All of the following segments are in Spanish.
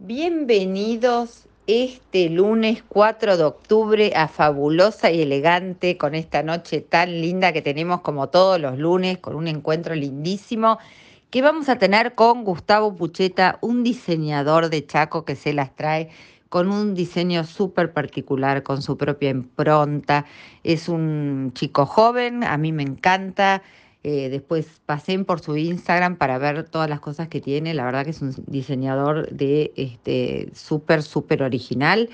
Bienvenidos este lunes 4 de octubre a Fabulosa y Elegante con esta noche tan linda que tenemos como todos los lunes con un encuentro lindísimo que vamos a tener con Gustavo Pucheta, un diseñador de Chaco que se las trae con un diseño súper particular, con su propia impronta. Es un chico joven, a mí me encanta. Eh, después pasé por su Instagram para ver todas las cosas que tiene. La verdad que es un diseñador de este súper, súper original.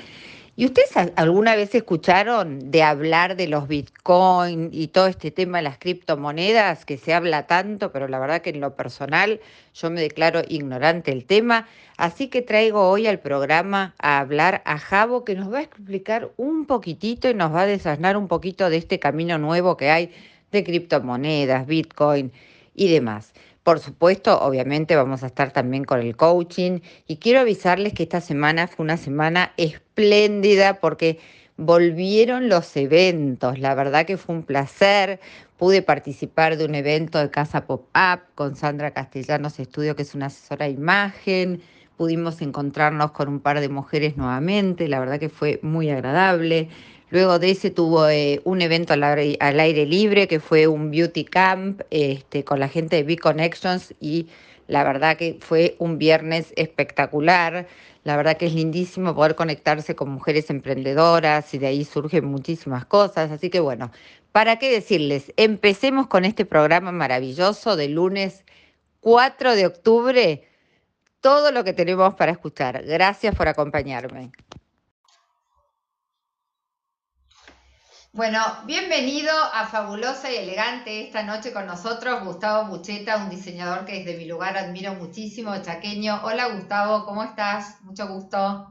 ¿Y ustedes alguna vez escucharon de hablar de los bitcoin y todo este tema de las criptomonedas que se habla tanto, pero la verdad que en lo personal yo me declaro ignorante del tema? Así que traigo hoy al programa a hablar a Javo que nos va a explicar un poquitito y nos va a desasnar un poquito de este camino nuevo que hay de criptomonedas, bitcoin y demás. Por supuesto, obviamente vamos a estar también con el coaching y quiero avisarles que esta semana fue una semana espléndida porque volvieron los eventos. La verdad que fue un placer. Pude participar de un evento de Casa Pop-Up con Sandra Castellanos Estudio, que es una asesora de imagen. Pudimos encontrarnos con un par de mujeres nuevamente. La verdad que fue muy agradable. Luego de ese tuvo eh, un evento al aire, libre que fue un beauty camp este, con la gente de B-Connections y la verdad que fue un viernes espectacular. La verdad que es lindísimo poder conectarse con mujeres emprendedoras y de ahí surgen muchísimas cosas. Así que bueno, ¿para qué decirles? Empecemos con este programa maravilloso de lunes 4 de octubre. Todo lo que tenemos para escuchar. Gracias por acompañarme. Bueno, bienvenido a Fabulosa y Elegante esta noche con nosotros, Gustavo Bucheta, un diseñador que desde mi lugar admiro muchísimo, chaqueño. Hola Gustavo, ¿cómo estás? Mucho gusto.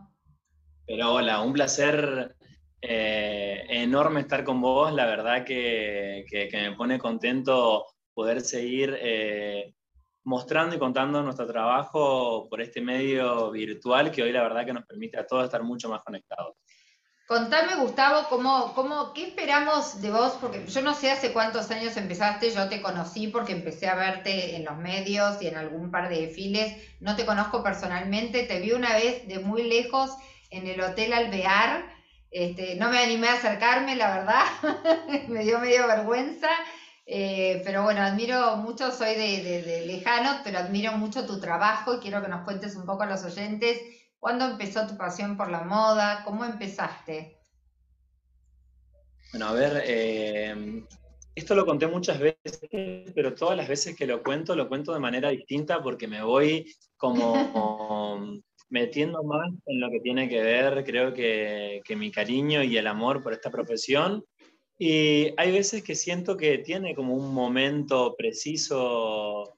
Pero hola, un placer eh, enorme estar con vos, la verdad que, me pone contento poder seguir eh, mostrando y contando nuestro trabajo por este medio virtual que hoy la verdad que nos permite a todos estar mucho más conectados. Contame, Gustavo, ¿cómo, cómo, ¿qué esperamos de vos? Porque yo no sé hace cuántos años empezaste, yo te conocí porque empecé a verte en los medios y en algún par de desfiles. No te conozco personalmente, te vi una vez de muy lejos en el Hotel Alvear. Este, no me animé a acercarme, la verdad, me dio medio vergüenza. Eh, pero bueno, admiro mucho, soy de, de, lejanos, pero admiro mucho tu trabajo y quiero que nos cuentes un poco a los oyentes ¿Cuándo empezó tu pasión por la moda? ¿Cómo empezaste? Bueno, a ver, eh, esto lo conté muchas veces, pero todas las veces que lo cuento, lo cuento de manera distinta porque me voy como metiendo más en lo que tiene que ver, creo que, mi cariño y el amor por esta profesión. Y hay veces que siento que tiene como un momento preciso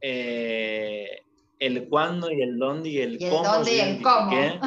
eh, el cuándo y el dónde y el, cómo. y el cómo. Que,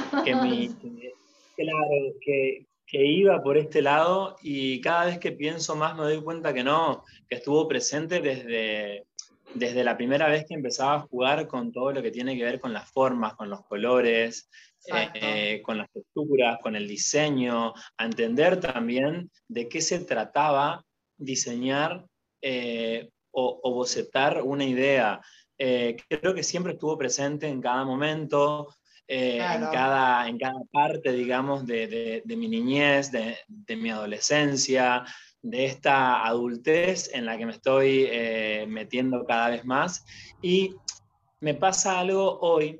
claro, que, que, iba por este lado y cada vez que pienso más me doy cuenta que no, que estuvo presente desde, desde la primera vez que empezaba a jugar con todo lo que tiene que ver con las formas, con los colores, eh, con las texturas, con el diseño, a entender también de qué se trataba diseñar eh, o, o bocetar una idea. Eh, creo que siempre estuvo presente en cada momento, eh, en, cada, en cada parte, digamos, de, de, mi niñez, de, de, mi adolescencia, de esta adultez en la que me estoy eh, metiendo cada vez más. Y me pasa algo hoy,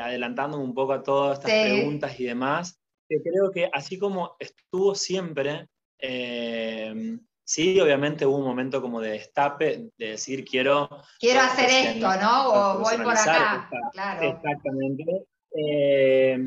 adelantándome un poco a todas estas preguntas y demás, que creo que así como estuvo siempre, Sí, obviamente hubo un momento como de destape, de decir quiero... Quiero hacer esto, ¿no? O voy por acá. claro. Exactamente. Eh,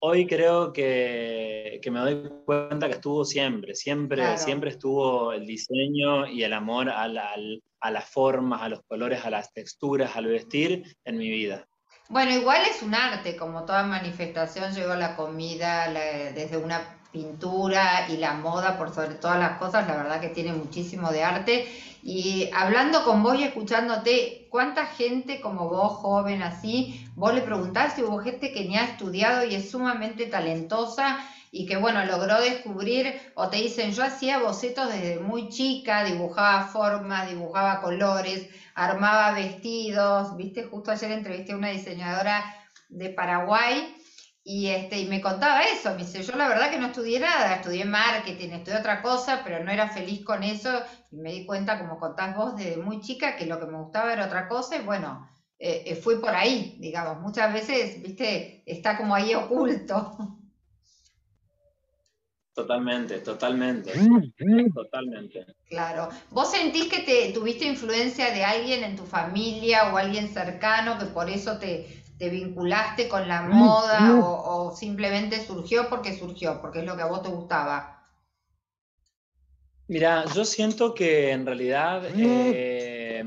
hoy creo que, me doy cuenta que estuvo siempre, siempre, siempre estuvo el diseño y el amor a, a las formas, a los colores, a las texturas, al vestir en mi vida. Bueno, igual es un arte, como toda manifestación llegó la comida desde una pintura y la moda por sobre todas las cosas, la verdad que tiene muchísimo de arte. Y hablando con vos y escuchándote, ¿cuánta gente como vos, joven así, vos le preguntás si hubo gente que ni ha estudiado y es sumamente talentosa y que bueno, logró descubrir o te dicen, yo hacía bocetos desde muy chica, dibujaba formas, dibujaba colores, armaba vestidos, viste, justo ayer entrevisté a una diseñadora de Paraguay y, este, y me contaba eso, me dice, yo la verdad que no estudié nada, estudié marketing, estudié otra cosa, pero no era feliz con eso y me di cuenta, como contás vos, desde muy chica, que lo que me gustaba era otra cosa y bueno, eh, eh, fui por ahí, digamos, muchas veces, viste, está como ahí oculto. Totalmente, totalmente, totalmente. Claro. ¿Vos sentís que te tuviste influencia de alguien en tu familia o alguien cercano que por eso te, te vinculaste con la moda o, simplemente surgió porque surgió, porque es lo que a vos te gustaba? Mira, yo siento que en realidad eh,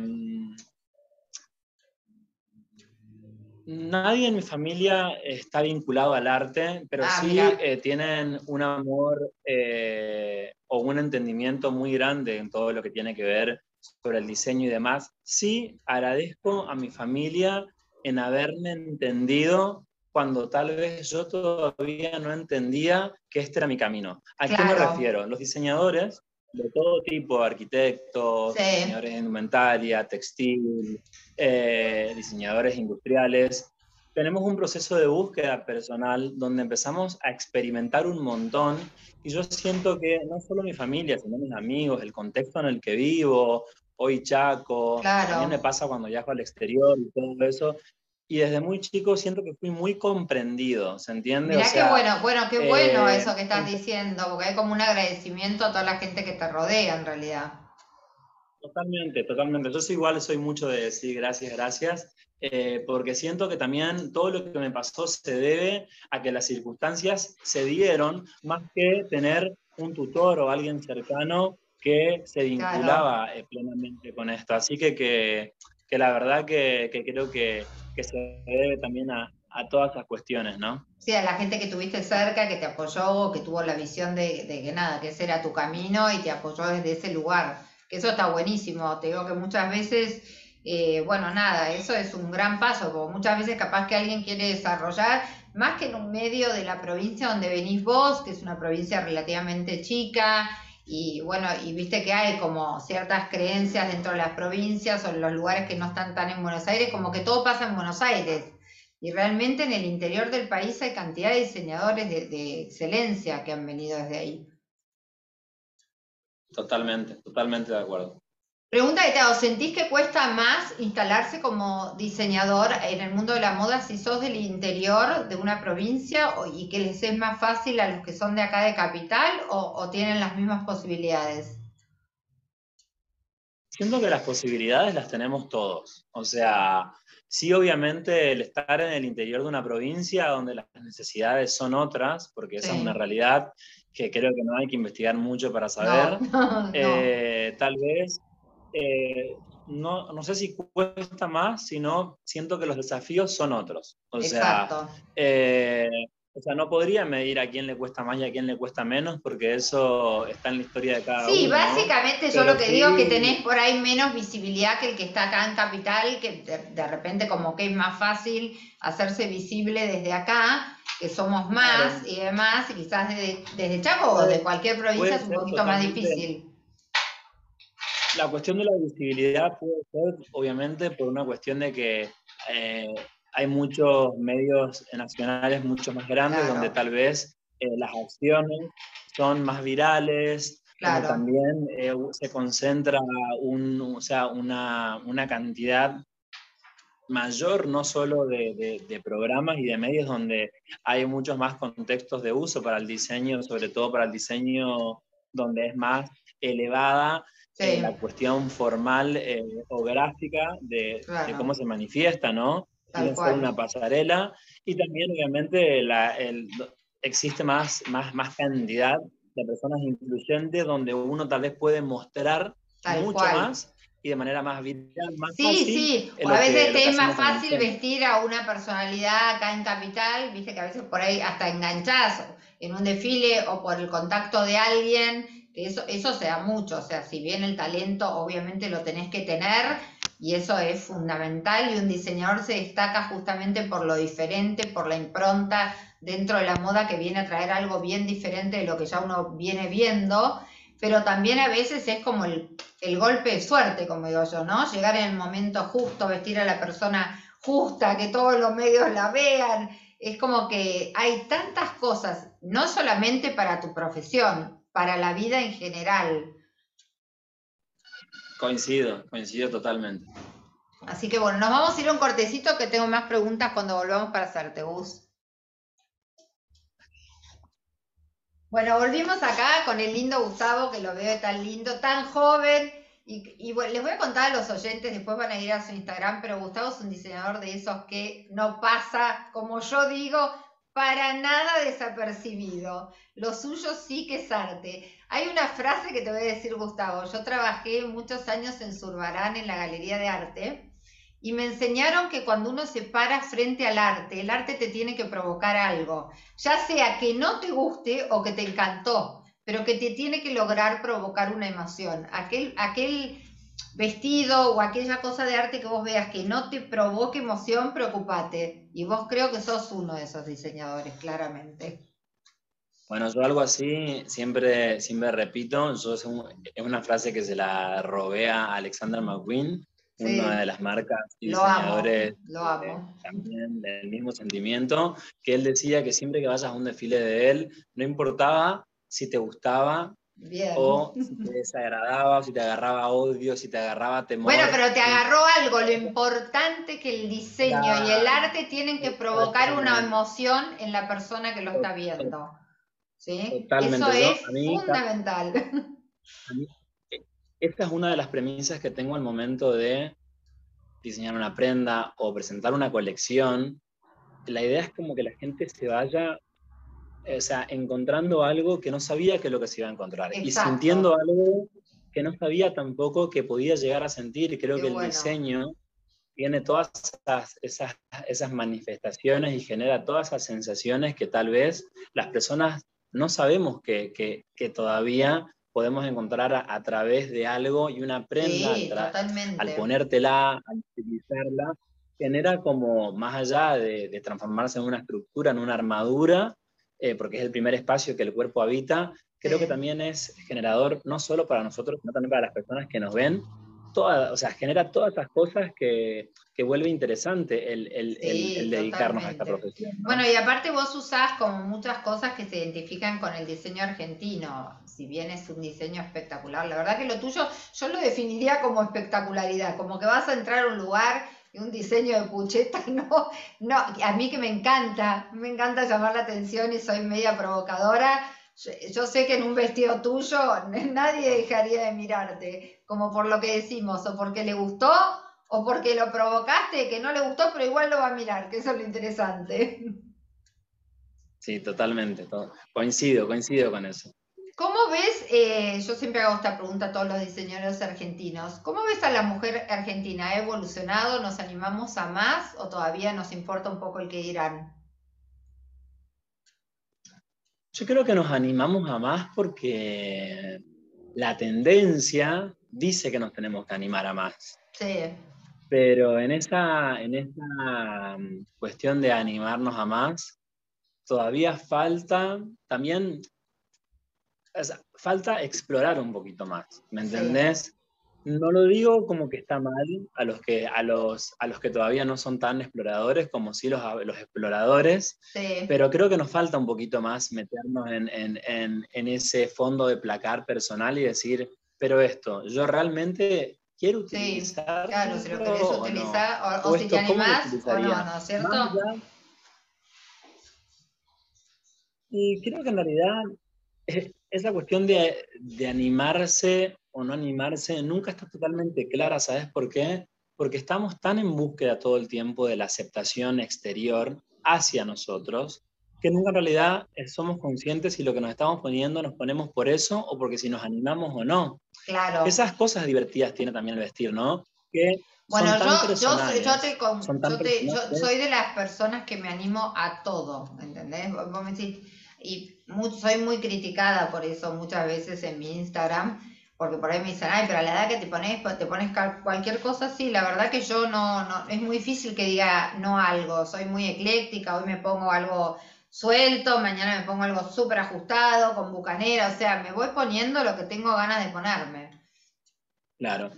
nadie en mi familia está vinculado al arte, pero ah, sí eh, tienen un amor eh, o un entendimiento muy grande en todo lo que tiene que ver sobre el diseño y demás. Sí agradezco a mi familia en haberme entendido cuando tal vez yo todavía no entendía que este era mi camino. ¿A qué me refiero? Los diseñadores de todo tipo, arquitectos, diseñadores de indumentaria, textil, eh, diseñadores industriales, tenemos un proceso de búsqueda personal donde empezamos a experimentar un montón y yo siento que no solo mi familia, sino mis amigos, el contexto en el que vivo, hoy Chaco, también me pasa cuando viajo al exterior y todo eso, y desde muy chico siento que fui muy comprendido, ¿se entiende? Mirá qué bueno, bueno, qué bueno eh, eso que estás diciendo, porque hay como un agradecimiento a toda la gente que te rodea en realidad. Totalmente, totalmente. Yo soy igual, soy mucho de decir gracias, gracias, eh, porque siento que también todo lo que me pasó se debe a que las circunstancias se dieron más que tener un tutor o alguien cercano que se vinculaba eh, plenamente con esto. Así que, que, que la verdad que, que creo que que se debe también a, todas esas cuestiones, ¿no? Sí, a la gente que tuviste cerca, que te apoyó, que tuvo la visión de, que nada, que ese era tu camino y te apoyó desde ese lugar. Que eso está buenísimo. Te digo que muchas veces, eh, bueno, nada, eso es un gran paso, porque muchas veces capaz que alguien quiere desarrollar, más que en un medio de la provincia donde venís vos, que es una provincia relativamente chica, y bueno, y viste que hay como ciertas creencias dentro de las provincias o en los lugares que no están tan en Buenos Aires, como que todo pasa en Buenos Aires. Y realmente en el interior del país hay cantidad de diseñadores de, excelencia que han venido desde ahí. Totalmente, totalmente de acuerdo. Pregunta que te hago, ¿sentís que cuesta más instalarse como diseñador en el mundo de la moda si sos del interior de una provincia y que les es más fácil a los que son de acá de capital o, tienen las mismas posibilidades? Siento que las posibilidades las tenemos todos. O sea, sí, obviamente el estar en el interior de una provincia donde las necesidades son otras, porque esa es una realidad que creo que no hay que investigar mucho para saber, eh, tal vez eh, no, no, sé si cuesta más, sino siento que los desafíos son otros. O sea, eh, o sea, no podría medir a quién le cuesta más y a quién le cuesta menos, porque eso está en la historia de cada uno. Sí, básicamente yo lo que digo es que tenés por ahí menos visibilidad que el que está acá en Capital, que de, repente como que es más fácil hacerse visible desde acá, que somos más y demás, y quizás desde, desde Chaco o de cualquier provincia es un poquito más difícil. La cuestión de la visibilidad puede ser, obviamente, por una cuestión de que eh, hay muchos medios nacionales mucho más grandes donde tal vez eh, las acciones son más virales, también eh, se concentra un, sea, una, una, cantidad mayor no solo de, de, programas y de medios donde hay muchos más contextos de uso para el diseño, sobre todo para el diseño donde es más elevada la cuestión formal eh, o gráfica de, cómo se manifiesta, ¿no? Tiene ser una pasarela. Y también obviamente la, el, existe más, más, más cantidad de personas influyentes donde uno tal vez puede mostrar mucho más y de manera más vital, más sí, fácil. Sí, sí, a veces es más fácil vestir a una personalidad acá en Capital, viste que a veces por ahí hasta enganchás en un desfile o por el contacto de alguien eso, eso se mucho, o sea, si bien el talento obviamente lo tenés que tener y eso es fundamental y un diseñador se destaca justamente por lo diferente, por la impronta dentro de la moda que viene a traer algo bien diferente de lo que ya uno viene viendo, pero también a veces es como el, el golpe de suerte, como digo yo, ¿no? Llegar en el momento justo, vestir a la persona justa, que todos los medios la vean. Es como que hay tantas cosas, no solamente para tu profesión, para la vida en general. Coincido, coincido totalmente. Así que bueno, nos vamos a ir a un cortecito que tengo más preguntas cuando volvamos para hacerte, Gus. Bueno, volvimos acá con el lindo Gustavo, que lo veo tan lindo, tan joven. Y, les voy a contar a los oyentes, después van a ir a su Instagram, pero Gustavo es un diseñador de esos que no pasa, como yo digo, para nada desapercibido. Lo suyo sí que es arte. Hay una frase que te voy a decir, Gustavo. Yo trabajé muchos años en Zurbarán, en la Galería de Arte, y me enseñaron que cuando uno se para frente al arte, el arte te tiene que provocar algo, ya sea que no te guste o que te encantó, pero que te tiene que lograr provocar una emoción. Aquel, aquel vestido o aquella cosa de arte que vos veas que no te provoque emoción, preocupate. Y vos creo que sos uno de esos diseñadores, claramente. Bueno, yo algo así siempre, siempre repito, yo es, una frase que se la robé a Alexander McQueen, una de las marcas y diseñadores también del mismo sentimiento, que él decía que siempre que vayas a un desfile de él, no importaba si te gustaba o si te desagradaba, si te agarraba odio, si te agarraba temor. Bueno, pero te agarró algo, lo importante que el diseño y el arte tienen que provocar una emoción en la persona que lo está viendo. ¿Sí? Eso es fundamental. esta es una de las premisas que tengo al momento de diseñar una prenda o presentar una colección. La idea es como que la gente se vaya, o sea, encontrando algo que no sabía que es lo que se iba a encontrar. Y sintiendo algo que no sabía tampoco que podía llegar a sentir. Y creo que el diseño tiene todas esas, esas manifestaciones y genera todas esas sensaciones que tal vez las personas no sabemos que, que, que todavía podemos encontrar a, través de algo y una prenda al, ponértela, al utilizarla, genera como más allá de, transformarse en una estructura, en una armadura, eh, porque es el primer espacio que el cuerpo habita, creo que también es generador no solo para nosotros, sino también para las personas que nos ven, toda, o sea, genera todas esas cosas que, que vuelve interesante el, el, el, dedicarnos a esta profesión. Bueno, y aparte vos usás como muchas cosas que se identifican con el diseño argentino, si bien es un diseño espectacular. La verdad que lo tuyo yo lo definiría como espectacularidad, como que vas a entrar a un lugar un diseño de pucheta, no, no, a mí que me encanta, me encanta llamar la atención y soy media provocadora. Yo sé que en un vestido tuyo nadie dejaría de mirarte, como por lo que decimos, o porque le gustó, o porque lo provocaste, que no le gustó, pero igual lo va a mirar, que eso es lo interesante. Sí, totalmente. Coincido, coincido con eso. ¿Cómo ves, eh, yo siempre hago esta pregunta a todos los diseñadores argentinos, ¿cómo ves a la mujer argentina? ¿Ha evolucionado? ¿Nos animamos a más o todavía nos importa un poco el que dirán? Yo creo que nos animamos a más porque la tendencia dice que nos tenemos que animar a más. Sí. Pero en esa, en esa mm, cuestión de animarnos a más, todavía falta también falta explorar un poquito más, ¿me entendés? No lo digo como que está mal a los que, a los, a los que todavía no son tan exploradores como sí los, los exploradores, pero creo que nos falta un poquito más meternos en, en, en, ese fondo de placar personal y decir, pero esto, yo realmente quiero utilizar. claro, si lo querés utilizar, o, si te animás, o no, ¿no es cierto? Y creo que en realidad esa cuestión de, animarse o no animarse nunca está totalmente clara, ¿sabes por qué? Porque estamos tan en búsqueda todo el tiempo de la aceptación exterior hacia nosotros que nunca en realidad somos conscientes si lo que nos estamos poniendo nos ponemos por eso o porque si nos animamos o no. Claro. Esas cosas divertidas tiene también el vestir, ¿no? Que bueno, yo, yo, soy de las personas que me animo a todo, ¿entendés? Vos me decís, y soy muy criticada por eso muchas veces en mi Instagram, porque por ahí me dicen, ay, pero a la edad que te pones, te pones cualquier cosa, sí, la verdad que yo no, no, es muy difícil que diga no algo, soy muy ecléctica, hoy me pongo algo suelto, mañana me pongo algo súper ajustado, con bucanera, o sea, me voy poniendo lo que tengo ganas de ponerme. Claro.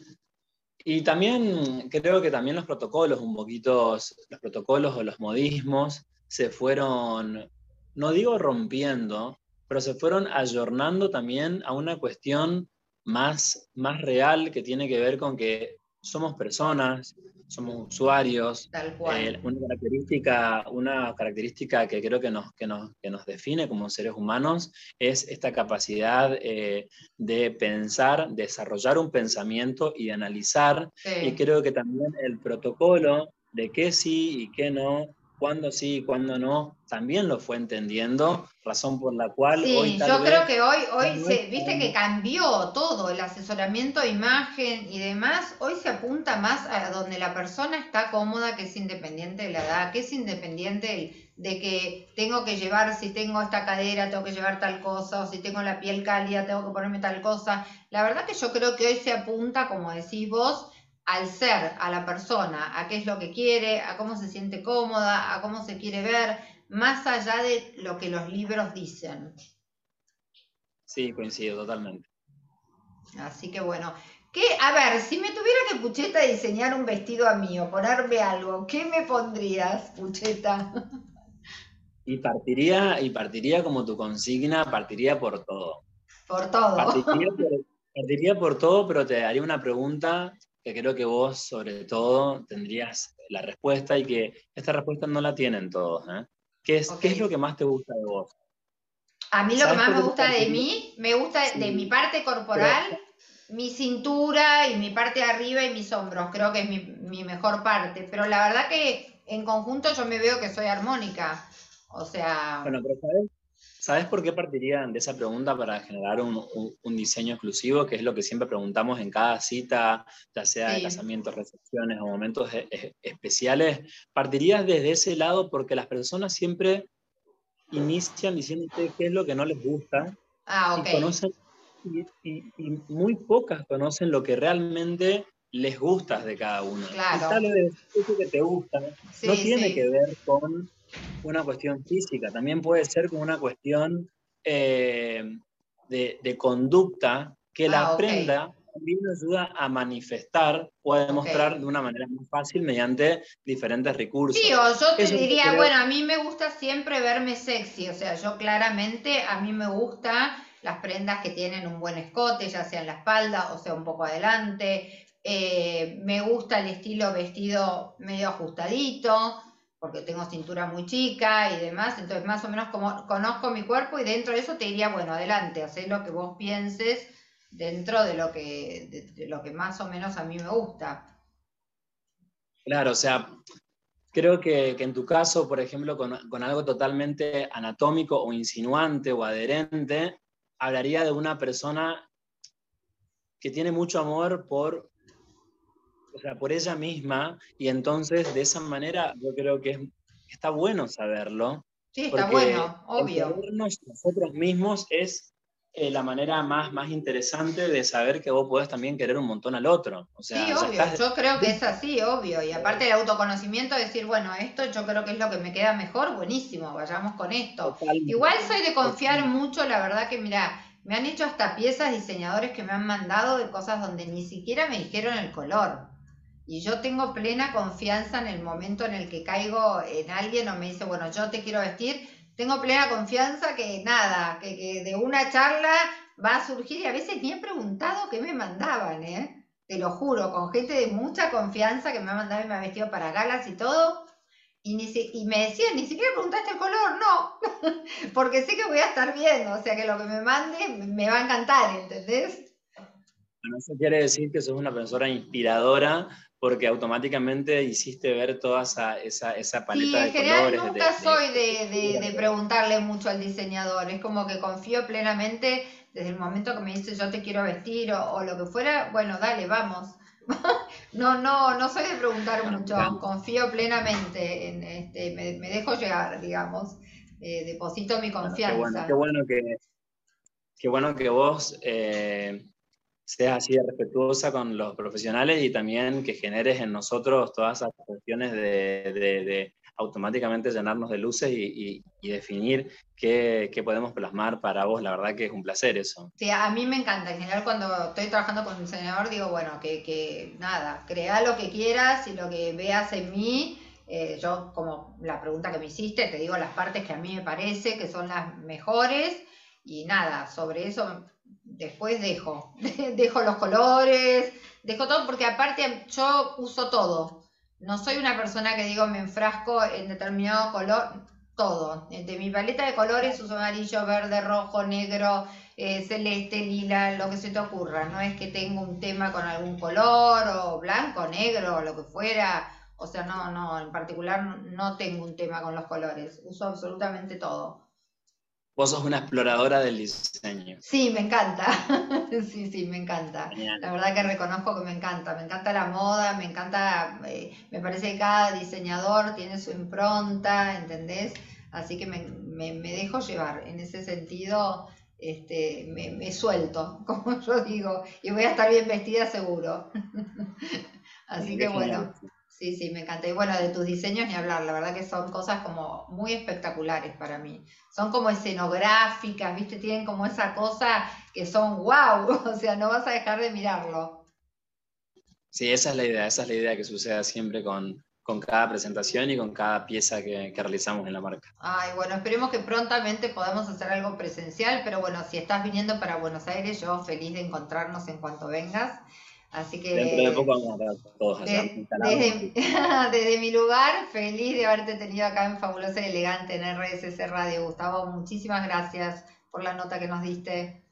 Y también creo que también los protocolos, un poquito, los protocolos o los modismos se fueron, no digo rompiendo, pero se fueron ayornando también a una cuestión más, más real que tiene que ver con que somos personas, somos usuarios. Tal cual. Eh, una, característica, una característica que creo que nos, que nos, que nos define como seres humanos es esta capacidad eh, de pensar, desarrollar un pensamiento y de analizar. Y creo que también el protocolo de qué sí y qué no cuándo sí y cuándo no, también lo fue entendiendo, razón por la cual sí, yo creo que hoy, hoy se, viste que cambió todo, el asesoramiento, imagen y demás, hoy se apunta más a donde la persona está cómoda, que es independiente de la edad, que es independiente de que tengo que llevar, si tengo esta cadera, tengo que llevar tal cosa, o si tengo la piel cálida, tengo que ponerme tal cosa. La verdad que yo creo que hoy se apunta, como decís vos, al ser, a la persona, a qué es lo que quiere, a cómo se siente cómoda, a cómo se quiere ver, más allá de lo que los libros dicen. Sí, coincido totalmente. Así que bueno, ¿qué, a ver, si me tuviera que Pucheta diseñar un vestido a mí o ponerme algo, ¿qué me pondrías, Pucheta? Y partiría, y partiría como tu consigna, partiría por todo. Por todo. partiría por todo, pero te daría una pregunta que creo que vos sobre todo tendrías la respuesta y que esta respuesta no la tienen todos. ¿eh? ¿Qué, es, ¿Qué es lo que más te gusta de vos? A mí lo que más me gusta de mí, me gusta de mi parte corporal, mi cintura y mi parte de arriba y mis hombros. Creo que es mi, mi mejor parte. Pero la verdad que en conjunto yo me veo que soy armónica. O sea... Bueno, pero ¿sabes? ¿Sabes por qué partirían de esa pregunta para generar un, diseño exclusivo? Que es lo que siempre preguntamos en cada cita, ya sea de casamientos, recepciones o momentos e, e, especiales. Partirías desde ese lado porque las personas siempre inician diciéndote qué es lo que no les gusta. Ah, y, conocen, y, muy pocas conocen lo que realmente les gusta de cada uno. Claro. vez eso que te gusta no tiene que ver con una cuestión física, también puede ser como una cuestión eh, de, conducta que la ah, prenda también ayuda a manifestar o a demostrar de una manera muy fácil mediante diferentes recursos. Sí, o yo te diría, bueno, a mí me gusta siempre verme sexy, o sea, yo claramente a mí me gusta las prendas que tienen un buen escote, ya sea en la espalda o sea un poco adelante. Eh, me gusta el estilo vestido medio ajustadito porque tengo cintura muy chica y demás, entonces más o menos como conozco mi cuerpo y dentro de eso te diría, bueno, adelante, haz lo que vos pienses dentro de lo que, lo que más o menos a mí me gusta. Claro, o sea, creo que, en tu caso, por ejemplo, con, con, algo totalmente anatómico o insinuante o adherente, hablaría de una persona que tiene mucho amor por o sea, por ella misma, y entonces de esa manera yo creo que está bueno saberlo. Sí, está bueno, obvio. nosotros mismos es eh, la manera más, más interesante de saber que vos podés también querer un montón al otro. O sea, sí, obvio, yo creo que es así, obvio. Y aparte el autoconocimiento, decir, bueno, esto yo creo que es lo que me queda mejor, buenísimo, vayamos con esto. Igual soy de confiar mucho, la verdad que mira, me han hecho hasta piezas diseñadores que me han mandado de cosas donde ni siquiera me dijeron el color. Y yo tengo plena confianza en el momento en el que caigo en alguien o me dice, bueno, yo te quiero vestir, tengo plena confianza que nada, que, de una charla va a surgir y a veces ni he preguntado qué me mandaban, ¿eh? Te lo juro, con gente de mucha confianza que me ha mandado y me ha vestido para galas y todo. Y, ni y me decían, ni siquiera preguntaste el color, no, porque sé que voy a estar bien, o sea que lo que me mande me va a encantar, ¿entendés? Eso quiere decir que sos una persona inspiradora porque automáticamente hiciste ver toda esa, esa, esa paleta de colores. Nunca soy de, de, preguntarle mucho al diseñador, es como que confío plenamente desde el momento que me dice yo te quiero vestir o, lo que fuera, bueno, dale, vamos. no, no, no soy de preguntar mucho, confío plenamente, en este, me, dejo llegar, digamos, eh, deposito mi confianza. qué, bueno, que, qué bueno que vos eh, seas así de respetuosa con los profesionales y también que generes en nosotros todas esas cuestiones de, automáticamente llenarnos de luces y, definir qué, podemos plasmar para vos. La verdad que es un placer eso. Sí, a mí me encanta. En general, cuando estoy trabajando con un diseñador, digo, bueno, que, que nada, crea lo que quieras y lo que veas en mí. Eh, yo, como la pregunta que me hiciste, te digo las partes que a mí me parece que son las mejores y nada, sobre eso después dejo, dejo los colores, dejo todo porque aparte yo uso todo. No soy una persona que digo me enfrasco en determinado color, todo. De mi paleta de colores uso amarillo, verde, rojo, negro, eh, celeste, lila, lo que se te ocurra. No es que tengo un tema con algún color o blanco, negro, lo que fuera. O sea, no, no, en particular no tengo un tema con los colores. Uso absolutamente todo. Vos sos una exploradora del diseño. Sí, me encanta. sí, sí, me encanta. La verdad que reconozco que me encanta. Me encanta la moda, me encanta, eh, me parece que cada diseñador tiene su impronta, ¿entendés? Así que me, dejo llevar. En ese sentido, este, me, suelto, como yo digo, y voy a estar bien vestida seguro. Así que bueno. Sí, sí, me encanta. Y bueno, de tus diseños ni hablar, la verdad que son cosas como muy espectaculares para mí. Son como escenográficas, ¿viste? Tienen como esa cosa que son wow, o sea, no vas a dejar de mirarlo. Sí, esa es la idea, esa es la idea que suceda siempre con, cada presentación y con cada pieza que, que, realizamos en la marca. Ay, bueno, esperemos que prontamente podamos hacer algo presencial, pero bueno, si estás viniendo para Buenos Aires, yo feliz de encontrarnos en cuanto vengas. Así que. Dentro de poco vamos a todos desde, desde, mi lugar, feliz de haberte tenido acá en Fabulosa y Elegante en RSS Radio. Gustavo, muchísimas gracias por la nota que nos diste.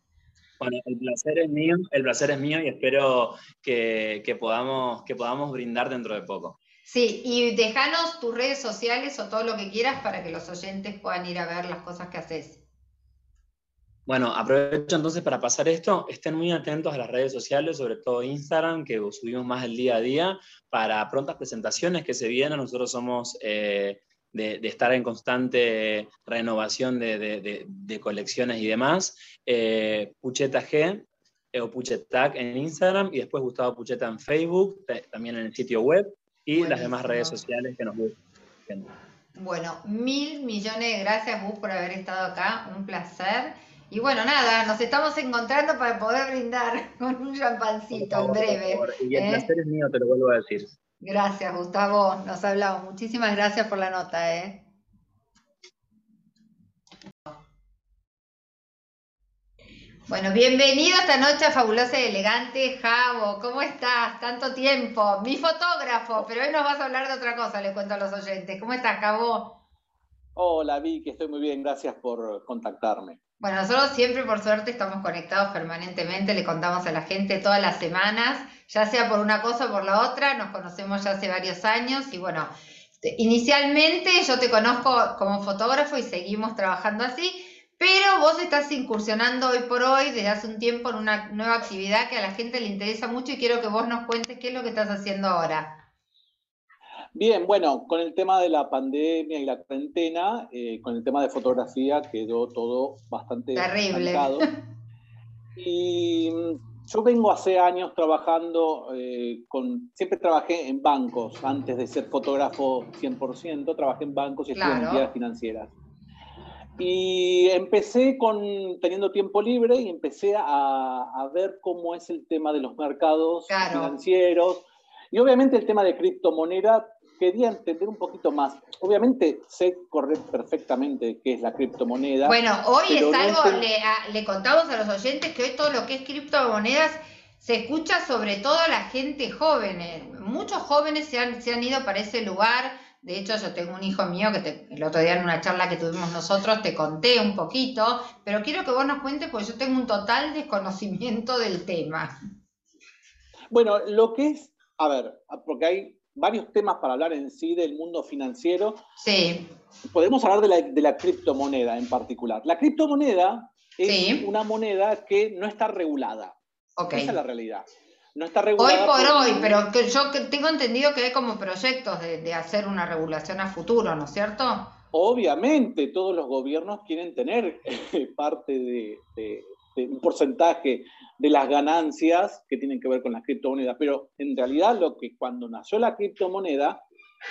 Bueno, el placer es mío, el placer es mío y espero que, que podamos, que podamos brindar dentro de poco. Sí, y déjanos tus redes sociales o todo lo que quieras para que los oyentes puedan ir a ver las cosas que haces. Bueno, aprovecho entonces para pasar esto. Estén muy atentos a las redes sociales, sobre todo Instagram, que subimos más el día a día para prontas presentaciones que se vienen. Nosotros somos eh, de, estar en constante renovación de, colecciones y demás. Eh, Pucheta G eh, o Puchetac en Instagram y después Gustavo Pucheta en Facebook, también en el sitio web y las demás redes sociales que nos gustan. Bueno, mil millones de gracias, Gus, por haber estado acá. Un placer. Y bueno, nada, nos estamos encontrando para poder brindar con un champancito en breve. Y el ¿eh? placer es mío, te lo vuelvo a decir. Gracias, Gustavo. Nos hablamos. Muchísimas gracias por la nota, ¿eh? Bueno, bienvenido esta noche a Fabulosa y Elegante, Javo. ¿Cómo estás? Tanto tiempo. Mi fotógrafo, pero hoy nos vas a hablar de otra cosa, le cuento a los oyentes. ¿Cómo estás, Javo? Hola, Vicky, estoy muy bien. Gracias por contactarme. Bueno, nosotros siempre por suerte estamos conectados permanentemente, le contamos a la gente todas las semanas, ya sea por una cosa o por la otra, nos conocemos ya hace varios años y bueno, inicialmente yo te conozco como fotógrafo y seguimos trabajando así, pero vos estás incursionando hoy por hoy, desde hace un tiempo, en una nueva actividad que a la gente le interesa mucho y quiero que vos nos cuentes qué es lo que estás haciendo ahora. Bien, bueno, con el tema de la pandemia y la cuarentena, eh, con el tema de fotografía quedó todo bastante terrible. Y mm, yo vengo hace años trabajando eh, con, siempre trabajé en bancos, antes de ser fotógrafo 100%, trabajé en bancos y estuve en entidades financieras. Y empecé con, teniendo tiempo libre y empecé a, ver cómo es el tema de los mercados financieros. Y obviamente el tema de criptomoneda quería entender un poquito más. Obviamente sé correr perfectamente qué es la criptomoneda. Bueno, hoy es algo, le, contamos a los oyentes que hoy todo lo que es criptomonedas se escucha sobre todo a la gente joven. Eh, muchos jóvenes se han, se han ido para ese lugar. De hecho, yo tengo un hijo mío que el otro día en una charla que tuvimos nosotros te conté un poquito, pero quiero que vos nos cuentes porque yo tengo un total desconocimiento del tema. Bueno, lo que es, a ver, porque hay varios temas para hablar en sí del mundo financiero. Sí. Podemos hablar de la, criptomoneda en particular. La criptomoneda es una moneda que no está regulada. Okay. Esa es la realidad. No está regulada. Hoy por, hoy, pero que yo tengo entendido que hay como proyectos de, hacer una regulación a futuro, ¿no es cierto? Obviamente, todos los gobiernos quieren tener parte de, un porcentaje de las ganancias que tienen que ver con la criptomoneda. Pero en realidad lo que cuando nació la criptomoneda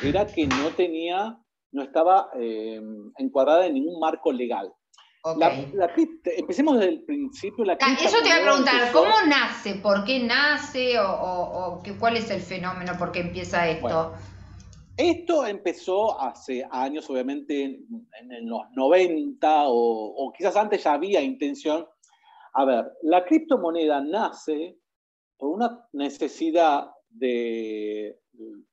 era que no tenía no estaba eh, encuadrada en ningún marco legal. empecemos desde el principio. La ah, Eso te iba a preguntar, ¿cómo nace? ¿Por qué nace? ¿O, cuál es el fenómeno? ¿Por qué empieza esto? esto empezó hace años, obviamente en, los 90 o, quizás antes ya había intención. A ver, la criptomoneda nace por una necesidad de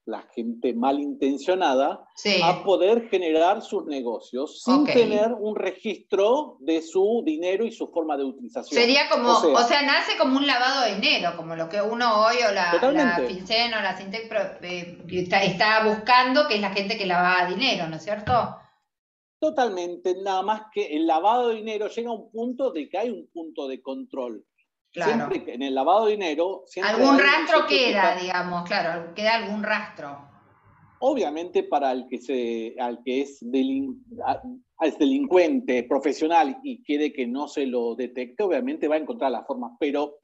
la gente malintencionada a poder generar sus negocios sin tener un registro de su dinero y su forma de utilización. Sería como, o sea, nace como un lavado de dinero, como lo que uno hoy o la, la o la Sintec eh, está, buscando, que es la gente que lava dinero, ¿no es cierto? Totalmente, nada más que el lavado de dinero llega a un punto de que hay un punto de control. Claro. Siempre en el lavado de dinero. Algún rastro queda, digamos, claro, queda algún rastro. Obviamente, para el que, se, al que es, delincuente profesional y quiere que no se lo detecte, obviamente va a encontrar la forma. Pero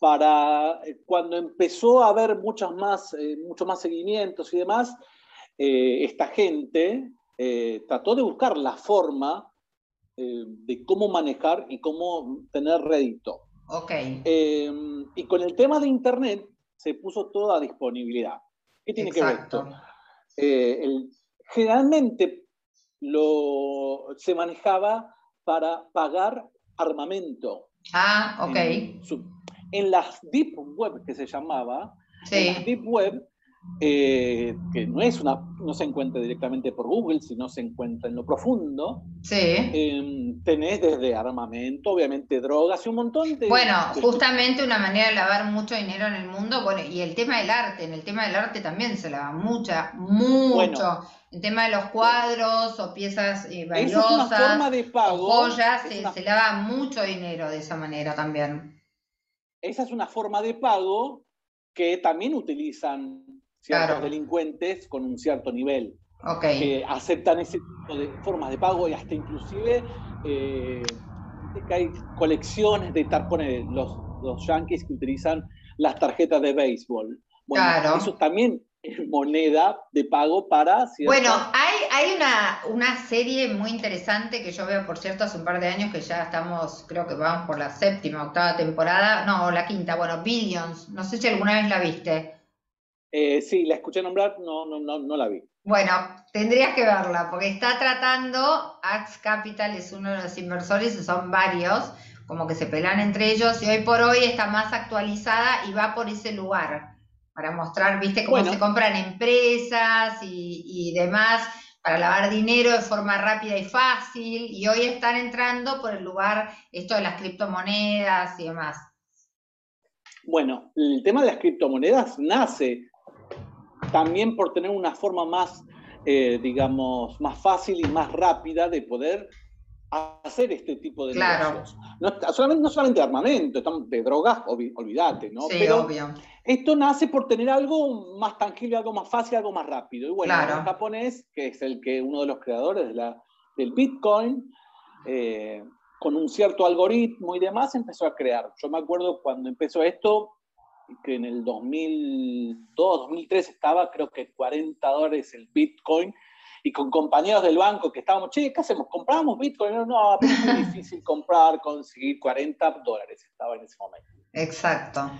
para eh, cuando empezó a haber muchos más, eh, muchos más seguimientos y demás, eh, esta gente trató de buscar la forma de cómo manejar y cómo tener rédito. Ok. Em, y con el tema de Internet se puso todo a disponibilidad. ¿Qué tiene que ver esto? Eh, generalmente lo, se manejaba para pagar armamento. Ah, ok. En, las Deep Web que se llamaba, en las Deep Web eh, que no, es una, no se encuentra directamente por Google, sino se encuentra en lo profundo. Sí. Em, tenés desde armamento, obviamente drogas y un montón de... Bueno, justamente una manera de lavar mucho dinero en el mundo, bueno, y el tema del arte, en el tema del arte también se lava mucha, mucho. el tema de los cuadros o piezas eh, valiosas, de pago, joyas, se lava mucho dinero de esa manera también. Esa es una forma de pago que también utilizan ciertos delincuentes con un cierto nivel. Que aceptan ese tipo de formas de pago y hasta inclusive eh, hay colecciones de tarpones, los, los yankees que utilizan las tarjetas de béisbol. Bueno, eso también es moneda de pago para... Bueno, hay, hay una, una serie muy interesante que yo veo, por cierto, hace un par de años que ya estamos, creo que vamos por la séptima, octava temporada, no, la quinta, bueno, Billions, no sé si alguna vez la viste. Eh, sí, la escuché nombrar, no, no, no, no la vi. Bueno, tendrías que verla, porque está tratando, Axe Capital es uno de los inversores, son varios, como que se pelan entre ellos, y hoy por hoy está más actualizada y va por ese lugar, para mostrar, viste, cómo se compran empresas y, demás, para lavar dinero de forma rápida y fácil, y hoy están entrando por el lugar, esto de las criptomonedas y demás. Bueno, el tema de las criptomonedas nace también por tener una forma más, eh, digamos, más fácil y más rápida de poder hacer este tipo de negocios. No solamente, no solamente de armamento, de drogas, olvídate, ¿no? Sí, Pero obvio. esto nace por tener algo más tangible, algo más fácil, algo más rápido. Y bueno, el japonés, que es el que uno de los creadores de la, del Bitcoin, eh, con un cierto algoritmo y demás, empezó a crear. Yo me acuerdo cuando empezó esto, que en el 2002, 2003 estaba creo que 40 dólares el Bitcoin, y con compañeros del banco que estábamos, che, ¿qué hacemos? ¿Compramos Bitcoin? No, no, es muy difícil comprar, conseguir 40 dólares, estaba en ese momento. Exacto.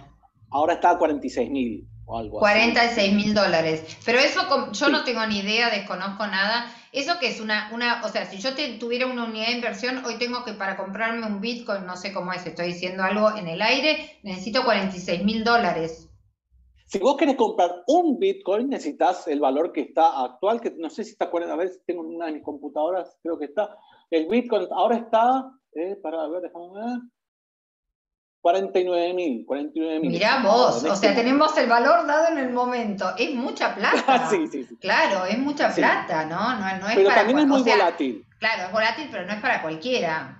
Ahora está a 46 mil o algo 46 mil dólares. Pero eso yo no tengo ni idea, desconozco nada. Eso que es una, una, o sea, si yo tuviera una unidad de inversión, hoy tengo que para comprarme un Bitcoin, no sé cómo es, estoy diciendo algo en el aire, necesito 46 mil dólares. Si vos querés comprar un Bitcoin, necesitas el valor que está actual, que no sé si está acuerdas, a ver si tengo una de mis computadoras, creo que está. El Bitcoin ahora está, eh, para ver, déjame ver, 49 mil, 49 mil. Mirá vos, o sea, tenemos el valor dado en el momento. Es mucha plata. sí, sí, sí. Claro, es mucha plata, ¿no? no, no es pero también es muy volátil. Claro, es volátil, pero no es para cualquiera.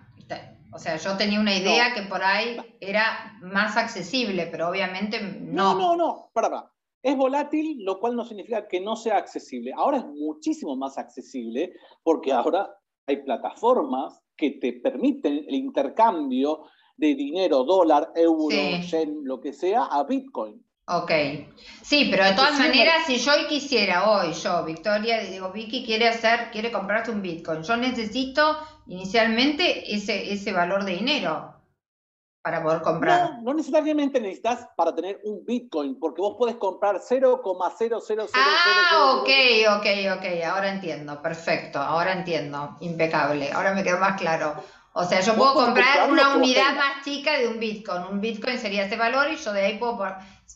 O sea, yo tenía una idea que por ahí era más accesible, pero obviamente no. No, no, no, para, para. Es volátil, lo cual no significa que no sea accesible. Ahora es muchísimo más accesible porque ahora hay plataformas que te permiten el intercambio de dinero, dólar, euro, yen, lo que sea, a Bitcoin. Ok. Sí, pero de todas maneras, si yo quisiera hoy, yo, Victoria, digo, Vicky quiere hacer, quiere comprarse un Bitcoin, yo necesito inicialmente ese, ese valor de dinero para poder comprar. No, no necesariamente necesitas para tener un Bitcoin, porque vos podés comprar 0,000. Ah, ok, ok, ok, ahora entiendo, perfecto, ahora entiendo, impecable, ahora me quedó más claro. O sea, yo puedo comprar una unidad más chica de un Bitcoin. Un Bitcoin sería ese valor y yo de ahí puedo,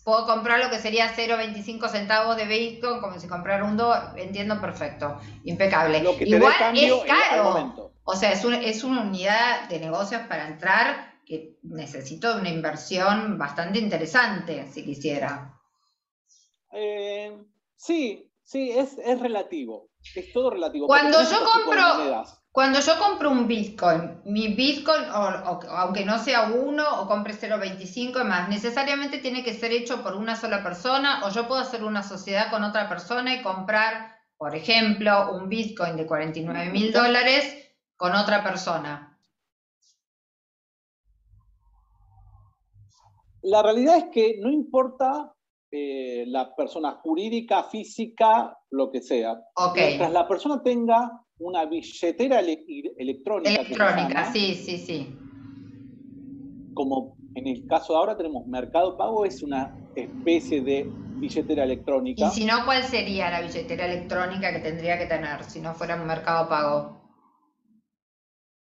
puedo comprar lo que sería 0,25 centavos de Bitcoin, como si comprara un dólar. Entiendo perfecto. Impecable. Igual es caro. O sea, es, es una unidad de negocios para entrar que necesito una inversión bastante interesante, si quisiera. Eh, sí, sí, es, es relativo. Es todo relativo. Cuando yo compro cuando yo compro un Bitcoin, mi Bitcoin, aunque no sea uno o compre 0.25 más, necesariamente tiene que ser hecho por una sola persona o yo puedo hacer una sociedad con otra persona y comprar, por ejemplo, un Bitcoin de 49 mil dólares con otra persona. La realidad es que no importa eh, la persona jurídica, física, lo que sea. Mientras la persona tenga una billetera electrónica. Electrónica, sí, sí, sí. Como en el caso de ahora tenemos Mercado Pago, es una especie de billetera electrónica. Y si no, ¿cuál sería la billetera electrónica que tendría que tener si no fuera un Mercado Pago?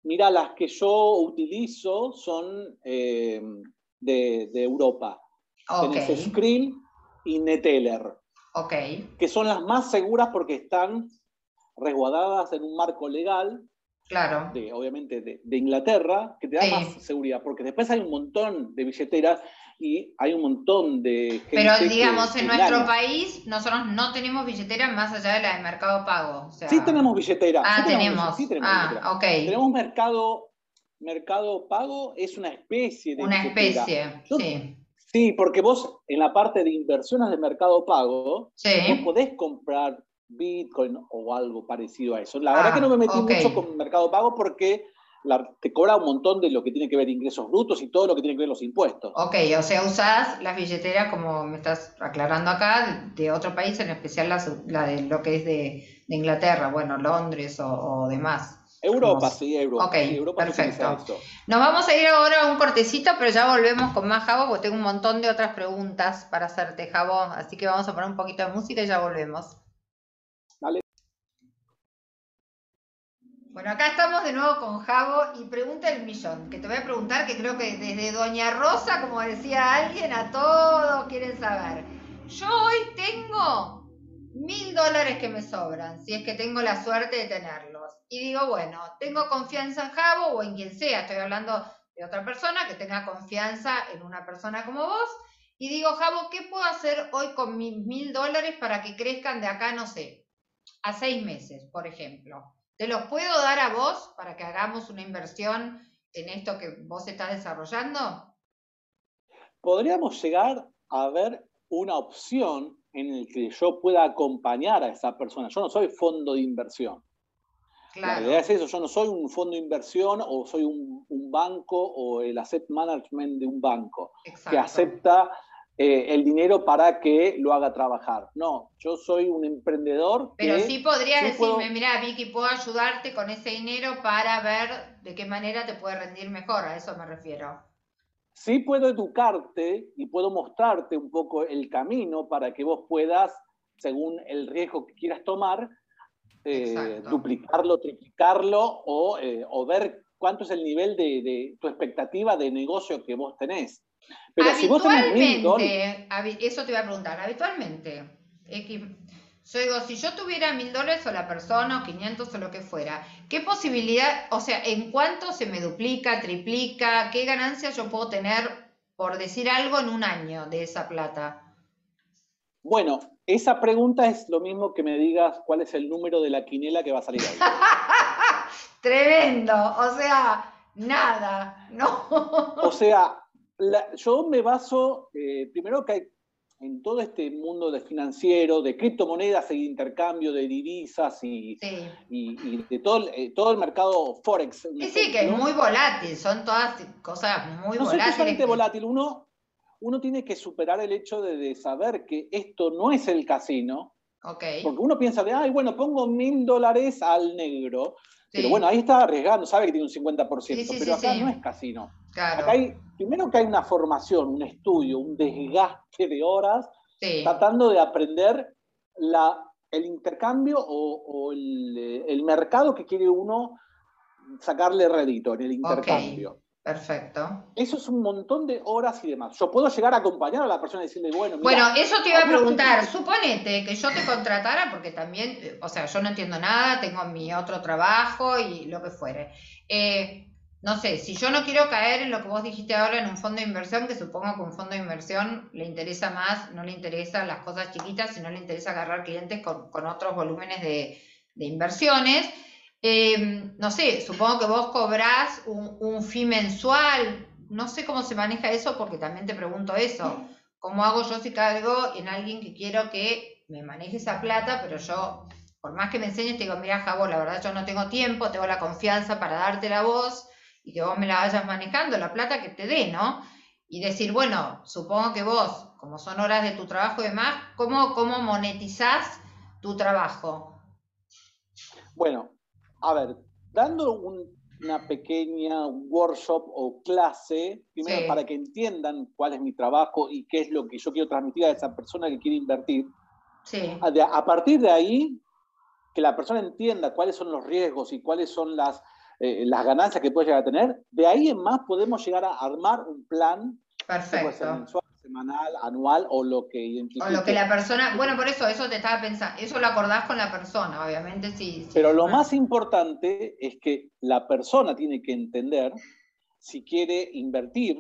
Mira, las que yo utilizo son eh, de, Europa. Okay. Screen y Neteller. Ok. Que son las más seguras porque están resguardadas en un marco legal, claro. de, obviamente de, Inglaterra, que te da más seguridad, porque después hay un montón de billeteras y hay un montón de... Pero digamos, en nuestro país nosotros no tenemos billetera más allá de la de Mercado Pago. sí tenemos billetera. Ah, tenemos. Sí tenemos ah, ok. Tenemos Mercado, mercado Pago, es una especie de... Una especie, sí. Sí, porque vos en la parte de inversiones de Mercado Pago, sí. vos podés comprar Bitcoin o algo parecido a eso. La verdad que no me metí ah, mucho con Mercado Pago porque te cobra un montón de lo que tiene que ver ingresos brutos y todo lo que tiene que ver los impuestos. Ok, o sea, usás las billeteras, como me estás aclarando acá, de otro país, en especial la, de lo que es de, Inglaterra, bueno, Londres o, demás. Europa, sí, Europa. Ok, perfecto. Nos vamos a ir ahora a un cortecito, pero ya volvemos con más Jabo, porque tengo un montón de otras preguntas para hacerte, Jabo. Así que vamos a poner un poquito de música y ya volvemos. Bueno, acá estamos de nuevo con Javo y pregunta el millón, que te voy a preguntar, que creo que desde Doña Rosa, como decía alguien, a todos quieren saber. Yo hoy tengo mil dólares que me sobran, si es que tengo la suerte de Y digo, bueno, tengo confianza en Javo o en quien sea, estoy hablando de otra persona que tenga confianza en una persona como vos. Y digo, Javo, ¿qué puedo hacer hoy con mis mil dólares para que crezcan de acá, no sé, a seis meses, por ejemplo? ¿Te los puedo dar a vos para que hagamos una inversión en esto que vos estás desarrollando? Podríamos llegar a ver una opción en la que yo pueda acompañar a esa persona. Yo no soy fondo de inversión. La realidad es eso, yo no soy un fondo de inversión o soy un, banco o el asset management de un banco que acepta eh, el dinero para que lo haga trabajar. No, yo soy un emprendedor. Pero sí podrías decirme, mira, Vicky, puedo ayudarte con ese dinero para ver de qué manera te puede rendir mejor, a eso me refiero. Sí puedo educarte y puedo mostrarte un poco el camino para que vos puedas, según el riesgo que quieras tomar, eh, duplicarlo, triplicarlo o, eh, o, ver cuánto es el nivel de, de tu expectativa de negocio que vos tenés. Pero si vos tenés mil dólares. Eso te voy a preguntar, habitualmente. yo digo, si yo tuviera mil dólares o la persona o 500 o lo que fuera, ¿qué posibilidad, o sea, en cuánto se me duplica, triplica, qué ganancias yo puedo tener, por decir algo, en un año de esa plata? Bueno, esa pregunta es lo mismo que me digas cuál es el número de la quinela que va a salir. Tremendo, o sea, nada, ¿no? o sea, yo me baso, eh, primero que hay en todo este mundo de financiero, de criptomonedas e intercambio de divisas y, de todo, eh, todo el mercado forex. Sí, sí, que es muy volátil, son todas cosas muy no volátiles. No volátil, uno, uno tiene que superar el hecho de, saber que esto no es el casino. Okay. Porque uno piensa de, ay, bueno, pongo mil dólares al negro. Pero bueno, ahí está arriesgando, sabe que tiene un 50%, pero acá no es casino. Acá hay, primero que hay una formación, un estudio, un desgaste de horas, tratando de aprender la, el intercambio o, el, mercado que quiere uno sacarle rédito en el intercambio. Perfecto. Eso es un montón de horas y demás. Yo puedo llegar a acompañar a la persona y decirle, bueno, bueno, eso te iba a preguntar. Suponete que yo te contratara, porque también, o sea, yo no entiendo nada, tengo mi otro trabajo y lo que fuere. Eh, no sé, si yo no quiero caer en lo que vos dijiste ahora en un fondo de inversión, que supongo que un fondo de inversión le interesa más, no le interesan las cosas chiquitas, sino le interesa agarrar clientes con, otros volúmenes de, de inversiones. Em, no sé, supongo que vos cobrás un, un fee mensual, no sé cómo se maneja eso porque también te pregunto eso. ¿Cómo hago yo si caigo en alguien que quiero que me maneje esa plata, pero yo, por más que me enseñes, te digo, mira, Jabo, la verdad yo no tengo tiempo, tengo la confianza para darte la voz y que vos me la vayas manejando, la plata que te dé, ¿no? Y decir, bueno, supongo que vos, como son horas de tu trabajo y demás, ¿cómo, cómo monetizás tu trabajo? Bueno, a ver, dando una pequeña workshop o clase, primero para que entiendan cuál es mi trabajo y qué es lo que yo quiero transmitir a esa persona que quiere invertir. A, partir de ahí, que la persona entienda cuáles son los riesgos y cuáles son las, eh, las ganancias que puede llegar a tener, de ahí en más podemos llegar a armar un plan Perfecto semanal, anual o lo que identifique. O lo que la persona, bueno, por eso, eso te estaba pensando, eso lo acordás con la persona, obviamente sí. Pero lo más importante es que la persona tiene que entender si quiere invertir,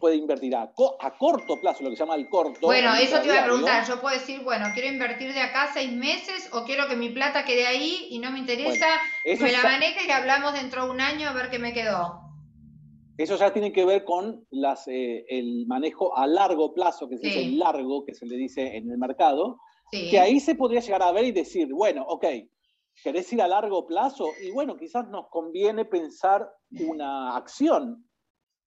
puede invertir a, corto plazo, lo que se llama el corto. Bueno, eso te iba a preguntar. Yo puedo decir, bueno, quiero invertir de acá seis meses o quiero que mi plata quede ahí y no me interesa, me la maneje y hablamos dentro de un año a ver qué me quedó. Eso ya tiene que ver con las, eh, el manejo a largo plazo, que es el largo que se le dice en el mercado, que ahí se podría llegar a ver y decir, bueno, ok, ¿querés ir a largo plazo? Y bueno, quizás nos conviene pensar una acción.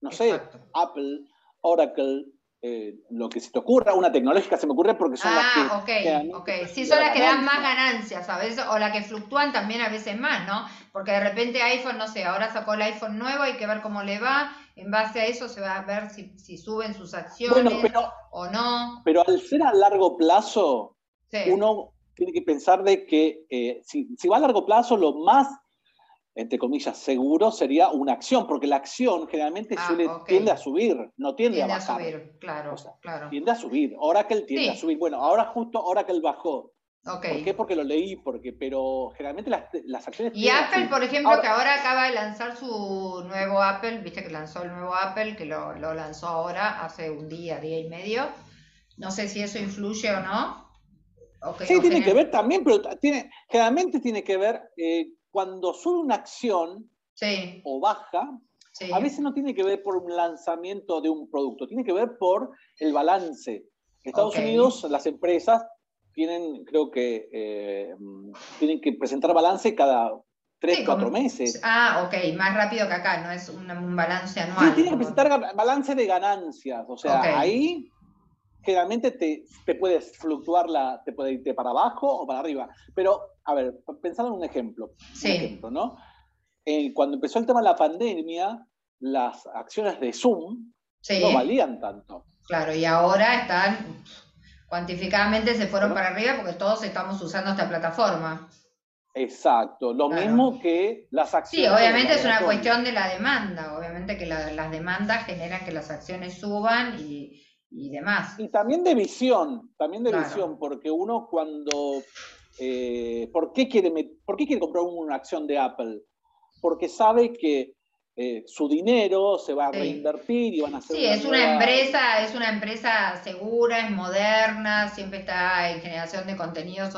No sé, Apple, Oracle, eh, lo que se te ocurra, una tecnológica se me ocurre porque son las ah, que... ok, ok. Sí, son las que dan más ganancias a veces, o las que fluctúan también a veces más, ¿no? Porque de repente iPhone, no sé, ahora sacó el iPhone nuevo, hay que ver cómo le va, en base a eso se va a ver si, suben sus acciones o no. Pero al ser a largo plazo, uno tiene que pensar de que eh, si, si va a largo plazo, lo más entre comillas, seguro sería una acción, porque la acción generalmente ah, tiende a subir, no tiende, a bajar. Tiende a subir, claro, claro. Tiende a subir. Oracle tiende a subir. Bueno, ahora justo Oracle bajó. ¿Por qué? Porque lo leí, porque, pero generalmente las, las acciones... Y Apple, por ejemplo, que ahora acaba de lanzar su nuevo Apple, viste que lanzó el nuevo Apple, que lo, lo lanzó ahora, hace un día, día y medio. No sé si eso influye o no. sí, tiene que ver también, pero tiene, generalmente tiene que ver eh, cuando sube una acción o baja, a veces no tiene que ver por un lanzamiento de un producto, tiene que ver por el balance. Estados Unidos, las empresas tienen, creo que, eh, tienen que presentar balance cada tres, cuatro meses. Ah, ok, más rápido que acá, no es un, balance anual. Sí, tienen que presentar balance de ganancias, o sea, ahí generalmente te, te, puedes fluctuar, la, te puede irte para abajo o para arriba. Pero, a ver, pensando en un ejemplo. Sí. ejemplo ¿no? Eh, cuando empezó el tema de la pandemia, las acciones de Zoom no valían tanto. Claro, y ahora están, cuantificadamente se fueron para arriba porque todos estamos usando esta plataforma. Exacto, lo mismo que las acciones. Sí, obviamente es una cuestión de la demanda, obviamente que las demandas generan que las acciones suban y, y demás. Y también de visión, también de visión, porque uno cuando... Eh, ¿por, qué quiere, ¿Por qué quiere comprar una acción de Apple? Porque sabe que eh, su dinero se va a reinvertir y van a hacer... Sí, es una empresa, es una empresa segura, es moderna, siempre está en generación de contenidos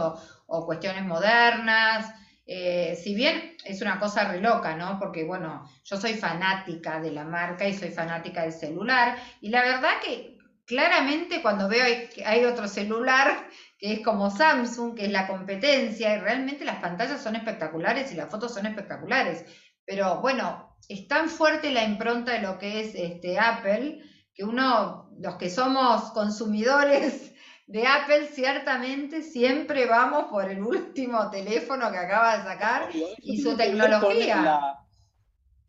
o, cuestiones modernas. Eh, si bien es una cosa re loca, ¿no? Porque bueno, yo soy fanática de la marca y soy fanática del celular y la verdad que claramente cuando veo que hay otro celular que es como Samsung, que es la competencia, y realmente las pantallas son espectaculares y las fotos son espectaculares. Pero bueno, es tan fuerte la impronta de lo que es este Apple que uno, los que somos consumidores de Apple, ciertamente siempre vamos por el último teléfono que acaba de sacar y su tecnología.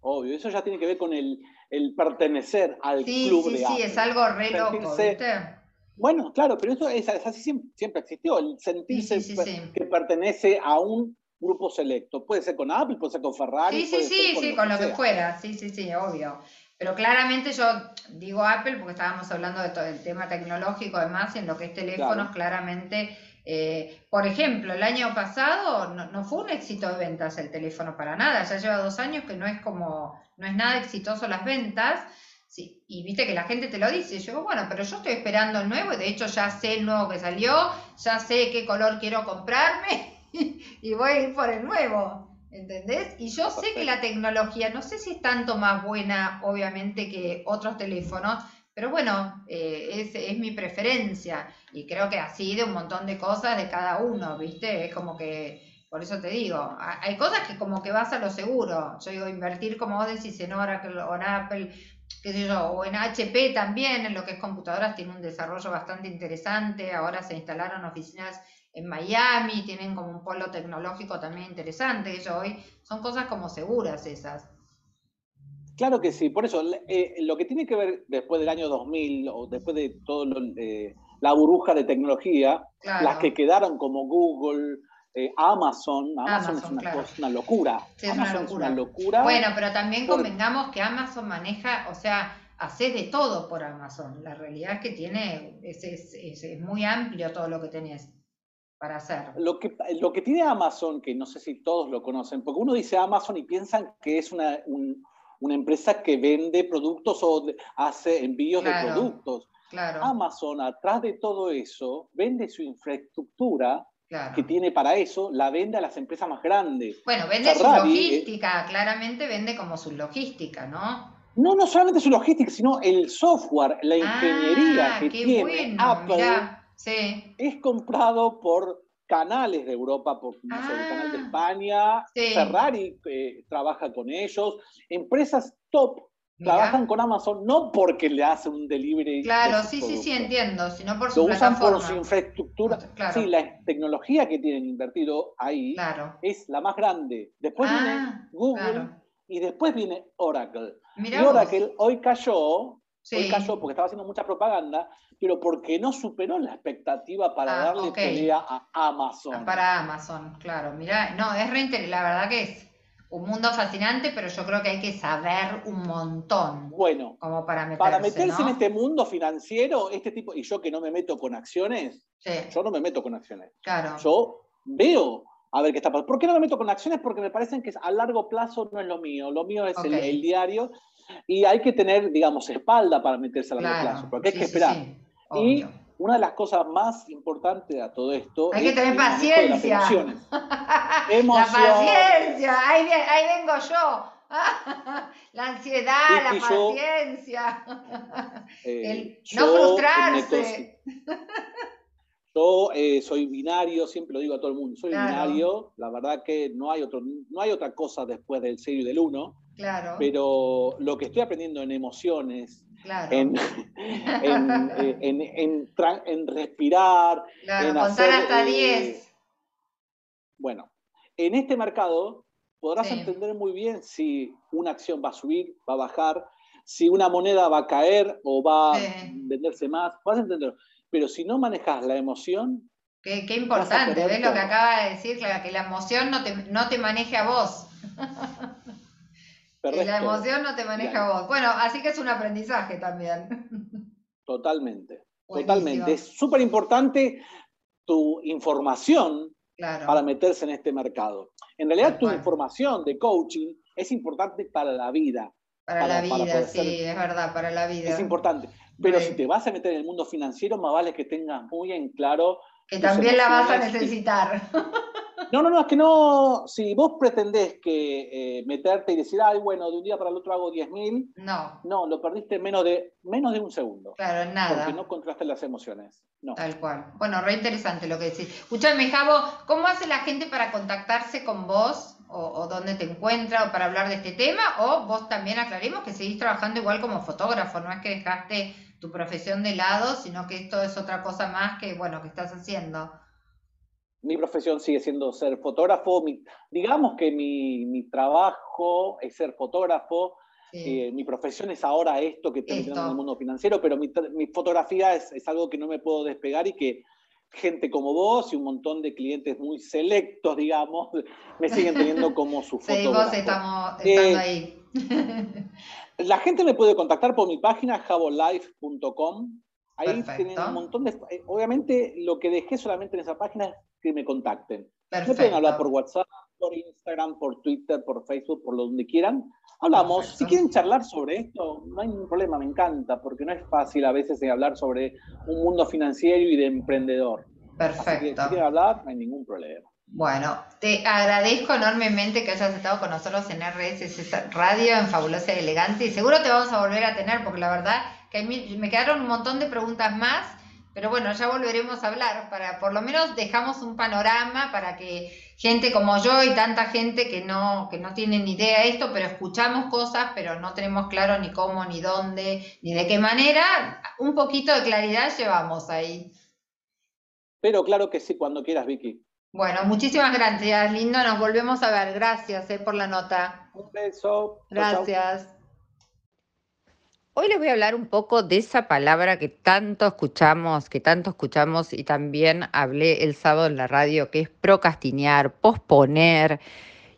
obvio, eso ya tiene que ver con el, pertenecer al club de Apple. Sí, es algo re loco, Bueno, claro, pero eso es, así siempre, existió, el sentirse que pertenece a un grupo selecto. Puede ser con Apple, puede ser con Ferrari. Sí, sí, sí, sí, con lo que fuera. Sí, sí, sí, obvio. Pero claramente yo digo Apple porque estábamos hablando de todo el tema tecnológico, además, en lo que es teléfonos, claramente. Eh, por ejemplo, el año pasado no, fue un éxito de ventas el teléfono para nada. Ya lleva dos años que no es como, no es nada exitoso las ventas. Sí, y viste que la gente te lo dice. Yo, bueno, pero yo estoy esperando el nuevo y de hecho ya sé el nuevo que salió, ya sé qué color quiero comprarme y voy a ir por el nuevo. ¿Entendés? Y yo sé que la tecnología, no sé si es tanto más buena, obviamente, que otros teléfonos, pero bueno, eh, es, es, mi preferencia. Y creo que así de un montón de cosas de cada uno, ¿viste? Es como que, por eso te digo, hay cosas que como que vas a lo seguro. Yo digo, invertir, como vos decís, en Oracle o en Apple, qué sé yo, o en HP también, en lo que es computadoras, tiene un desarrollo bastante interesante. Ahora se instalaron oficinas en Miami, tienen como un polo tecnológico también interesante, ellos hoy son cosas como seguras esas. Claro que sí, por eso eh, lo que tiene que ver después del año 2000 o después de todo eh, la burbuja de tecnología, las que quedaron como Google, eh, Amazon, Amazon, es una, locura. Sí, es una locura. Bueno, pero también convengamos que Amazon maneja, o sea, hace de todo por Amazon. La realidad es que tiene, es, es muy amplio todo lo que tenés para hacer. Lo que, lo que tiene Amazon, que no sé si todos lo conocen, porque uno dice Amazon y piensan que es una, una empresa que vende productos o hace envíos de productos. Claro. Amazon, atrás de todo eso, vende su infraestructura que tiene para eso, la vende a las empresas más grandes. Bueno, vende su eh, logística, claramente vende como su logística, ¿no? No, no solamente su logística, sino el software, la ingeniería ah, que tiene Apple es comprado por canales de Europa, por el canal de ah, España, Ferrari eh, trabaja con ellos, empresas top trabajan con Amazon no porque le hacen un delivery. Claro, sí, sí, sí, entiendo, sino por su Lo usan por su infraestructura. Sí, la tecnología que tienen invertido ahí es la más grande. Después viene ah, Google y después viene Oracle. y Oracle hoy cayó Hoy cayó porque estaba haciendo mucha propaganda, pero porque no superó la expectativa para ah, darle pelea a Amazon. Ah, para Amazon, claro. Mira, no, es re la verdad que es un mundo fascinante, pero yo creo que hay que saber un montón. Bueno, como para meterse, para meterse en este mundo financiero, este tipo, y yo que no me meto con acciones, yo no me meto con acciones. Claro. Yo veo a ver qué está pasando. ¿Por qué no me meto con acciones? Porque me parecen que a largo plazo no es lo mío. Lo mío es el, diario y hay que tener, digamos, espalda para meterse a largo plazo, porque hay que esperar. y una de las cosas más importantes a todo esto hay que tener paciencia. La paciencia, ahí, vengo yo. la ansiedad, la paciencia, eh, no frustrarse. Yo eh, soy binario, siempre lo digo a todo el mundo, soy binario, la verdad que no hay, otro, no hay otra cosa después del cero y del uno, claro. pero lo que estoy aprendiendo en emociones, en, en, respirar, en contar hasta 10. Eh, bueno, en este mercado podrás entender muy bien si una acción va a subir, va a bajar, si una moneda va a caer o va a venderse más, vas a entenderlo pero si no manejas la emoción... Qué, importante, ¿ves lo que acaba de decir? que la emoción no te, no te maneje a vos. la emoción no te maneja vos. Bueno, así que es un aprendizaje también. Totalmente, totalmente. Es súper importante tu información para meterse en este mercado. En realidad, tu información de coaching es importante para la vida. Para, la vida, sí, es verdad, para la vida. Es importante. Pero si te vas a meter en el mundo financiero, más vale que tengas muy en claro. Que también la vas a necesitar. No, no, no, es que no, si vos pretendés que eh, meterte y decir, ay, bueno, de un día para el otro hago 10.000, no. No, lo perdiste menos de, menos de un segundo. Claro, nada. Porque no contraste las emociones. No. Tal cual. Bueno, re interesante lo que decís. Escúchame, Javo, ¿cómo hace la gente para contactarse con vos? O, dónde te encuentra o para hablar de este tema? O vos también aclaremos que seguís trabajando igual como fotógrafo, no es que dejaste tu profesión de lado, sino que esto es otra cosa más que, bueno, que estás haciendo mi profesión sigue siendo ser fotógrafo. digamos que mi, trabajo es ser fotógrafo. Eh, mi profesión es ahora esto que estoy en el mundo financiero, pero mi, fotografía es, algo que no me puedo despegar y que gente como vos y un montón de clientes muy selectos, digamos, me siguen teniendo como su fotógrafo. Sí, vos estamos estando ahí. la gente me puede contactar por mi página javolife.com. Ahí tienen un montón de... Eh, obviamente lo que dejé solamente en esa página es que me contacten. Perfecto. Me pueden hablar por WhatsApp, por Instagram, por Twitter, por Facebook, por donde quieran. Hablamos. Si quieren charlar sobre esto, no hay ningún problema, me encanta, porque no es fácil a veces hablar sobre un mundo financiero y de emprendedor. Perfecto. si quieren hablar, no hay ningún problema. Bueno, te agradezco enormemente que hayas estado con nosotros en RSS Radio, en Fabulosa y Elegante, y seguro te vamos a volver a tener, porque la verdad que me quedaron un montón de preguntas más pero bueno, ya volveremos a hablar para, por lo menos dejamos un panorama para que gente como yo y tanta gente que no, que no tiene ni idea de esto, pero escuchamos cosas, pero no tenemos claro ni cómo, ni dónde, ni de qué manera, un poquito de claridad llevamos ahí. Pero claro que sí, cuando quieras, Vicky. Bueno, muchísimas gracias, lindo. Nos volvemos a ver. Gracias eh, por la nota. Un beso. Gracias. Hoy les voy a hablar un poco de esa palabra que tanto escuchamos, que tanto escuchamos y también hablé el sábado en la radio, que es procrastinar, posponer.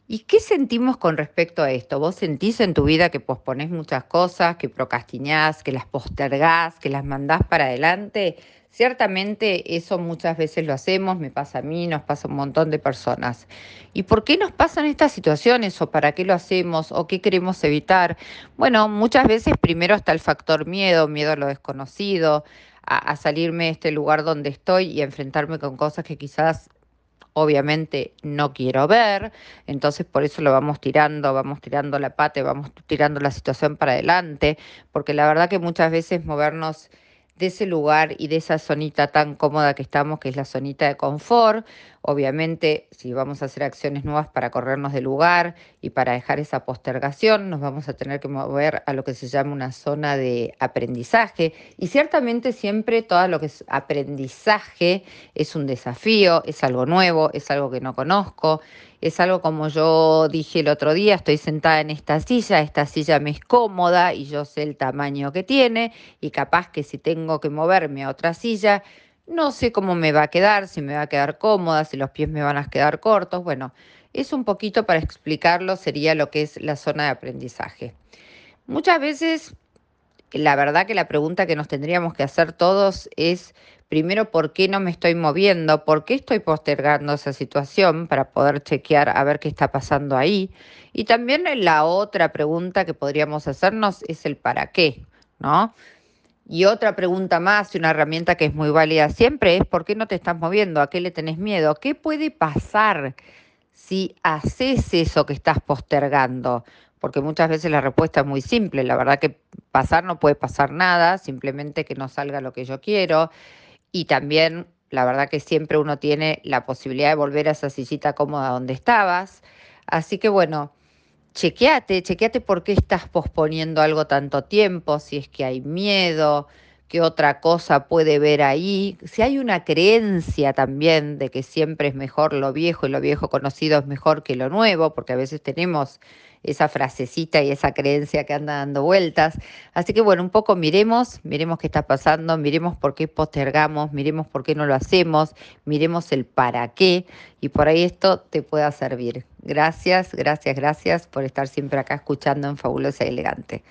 ¿Y qué sentimos con respecto a esto? ¿Vos sentís en tu vida que posponés muchas cosas, que procrastinás, que las postergás, que las mandás para adelante? Ciertamente eso muchas veces lo hacemos, me pasa a mí, nos pasa a un montón de personas. ¿Y por qué nos pasan estas situaciones o para qué lo hacemos o qué queremos evitar? Bueno, muchas veces primero está el factor miedo, miedo a lo desconocido, a, salirme de este lugar donde estoy y enfrentarme con cosas que quizás obviamente no quiero ver, entonces por eso lo vamos tirando, vamos tirando la pata, vamos tirando la situación para adelante, porque la verdad que muchas veces movernos de ese lugar y de esa zonita tan cómoda que estamos, que es la zonita de confort. Obviamente, si vamos a hacer acciones nuevas para corrernos del lugar y para dejar esa postergación, nos vamos a tener que mover a lo que se llama una zona de aprendizaje. Y ciertamente siempre todo lo que es aprendizaje es un desafío, es algo nuevo, es algo que no conozco es algo como yo dije el otro día, estoy sentada en esta silla, esta silla me es cómoda y yo sé el tamaño que tiene y capaz que si tengo que moverme a otra silla, no sé cómo me va a quedar, si me va a quedar cómoda, si los pies me van a quedar cortos. Bueno, es un poquito para explicarlo, sería lo que es la zona de aprendizaje. Muchas veces, la verdad que la pregunta que nos tendríamos que hacer todos es primero, ¿por qué no me estoy moviendo? ¿Por qué estoy postergando esa situación para poder chequear a ver qué está pasando ahí? Y también la otra pregunta que podríamos hacernos es el para qué, ¿no? Y otra pregunta más y una herramienta que es muy válida siempre es ¿por qué no te estás moviendo? ¿A qué le tenés miedo? ¿Qué puede pasar si haces eso que estás postergando? Porque muchas veces la respuesta es muy simple. La verdad que pasar no puede pasar nada, simplemente que no salga lo que yo quiero y también la verdad que siempre uno tiene la posibilidad de volver a esa sillita cómoda donde estabas. Así que bueno, chequeate, chequeate por qué estás posponiendo algo tanto tiempo, si es que hay miedo, qué otra cosa puede ver ahí, si hay una creencia también de que siempre es mejor lo viejo y lo viejo conocido es mejor que lo nuevo, porque a veces tenemos esa frasecita y esa creencia que anda dando vueltas. Así que bueno, un poco miremos, miremos qué está pasando, miremos por qué postergamos, miremos por qué no lo hacemos, miremos el para qué y por ahí esto te pueda servir. Gracias, gracias, gracias por estar siempre acá escuchando en Fabulosa y Elegante.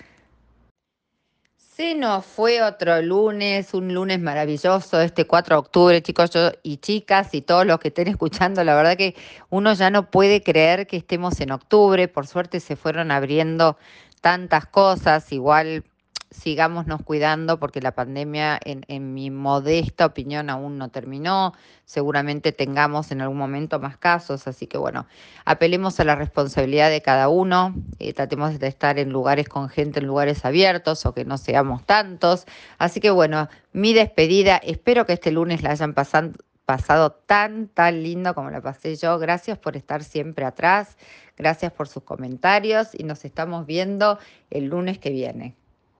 Se nos fue otro lunes, un lunes maravilloso, este 4 de octubre, chicos y chicas y todos los que estén escuchando. La verdad que uno ya no puede creer que estemos en octubre. Por suerte se fueron abriendo tantas cosas. Igual sigámonos cuidando porque la pandemia, en, mi modesta opinión, aún no terminó. Seguramente tengamos en algún momento más casos, así que bueno, apelemos a la responsabilidad de cada uno, eh, tratemos de estar en lugares con gente, en lugares abiertos o que no seamos tantos. Así que bueno, mi despedida, espero que este lunes la hayan pasado tan, tan lindo como la pasé yo. Gracias por estar siempre atrás, gracias por sus comentarios y nos estamos viendo el lunes que viene.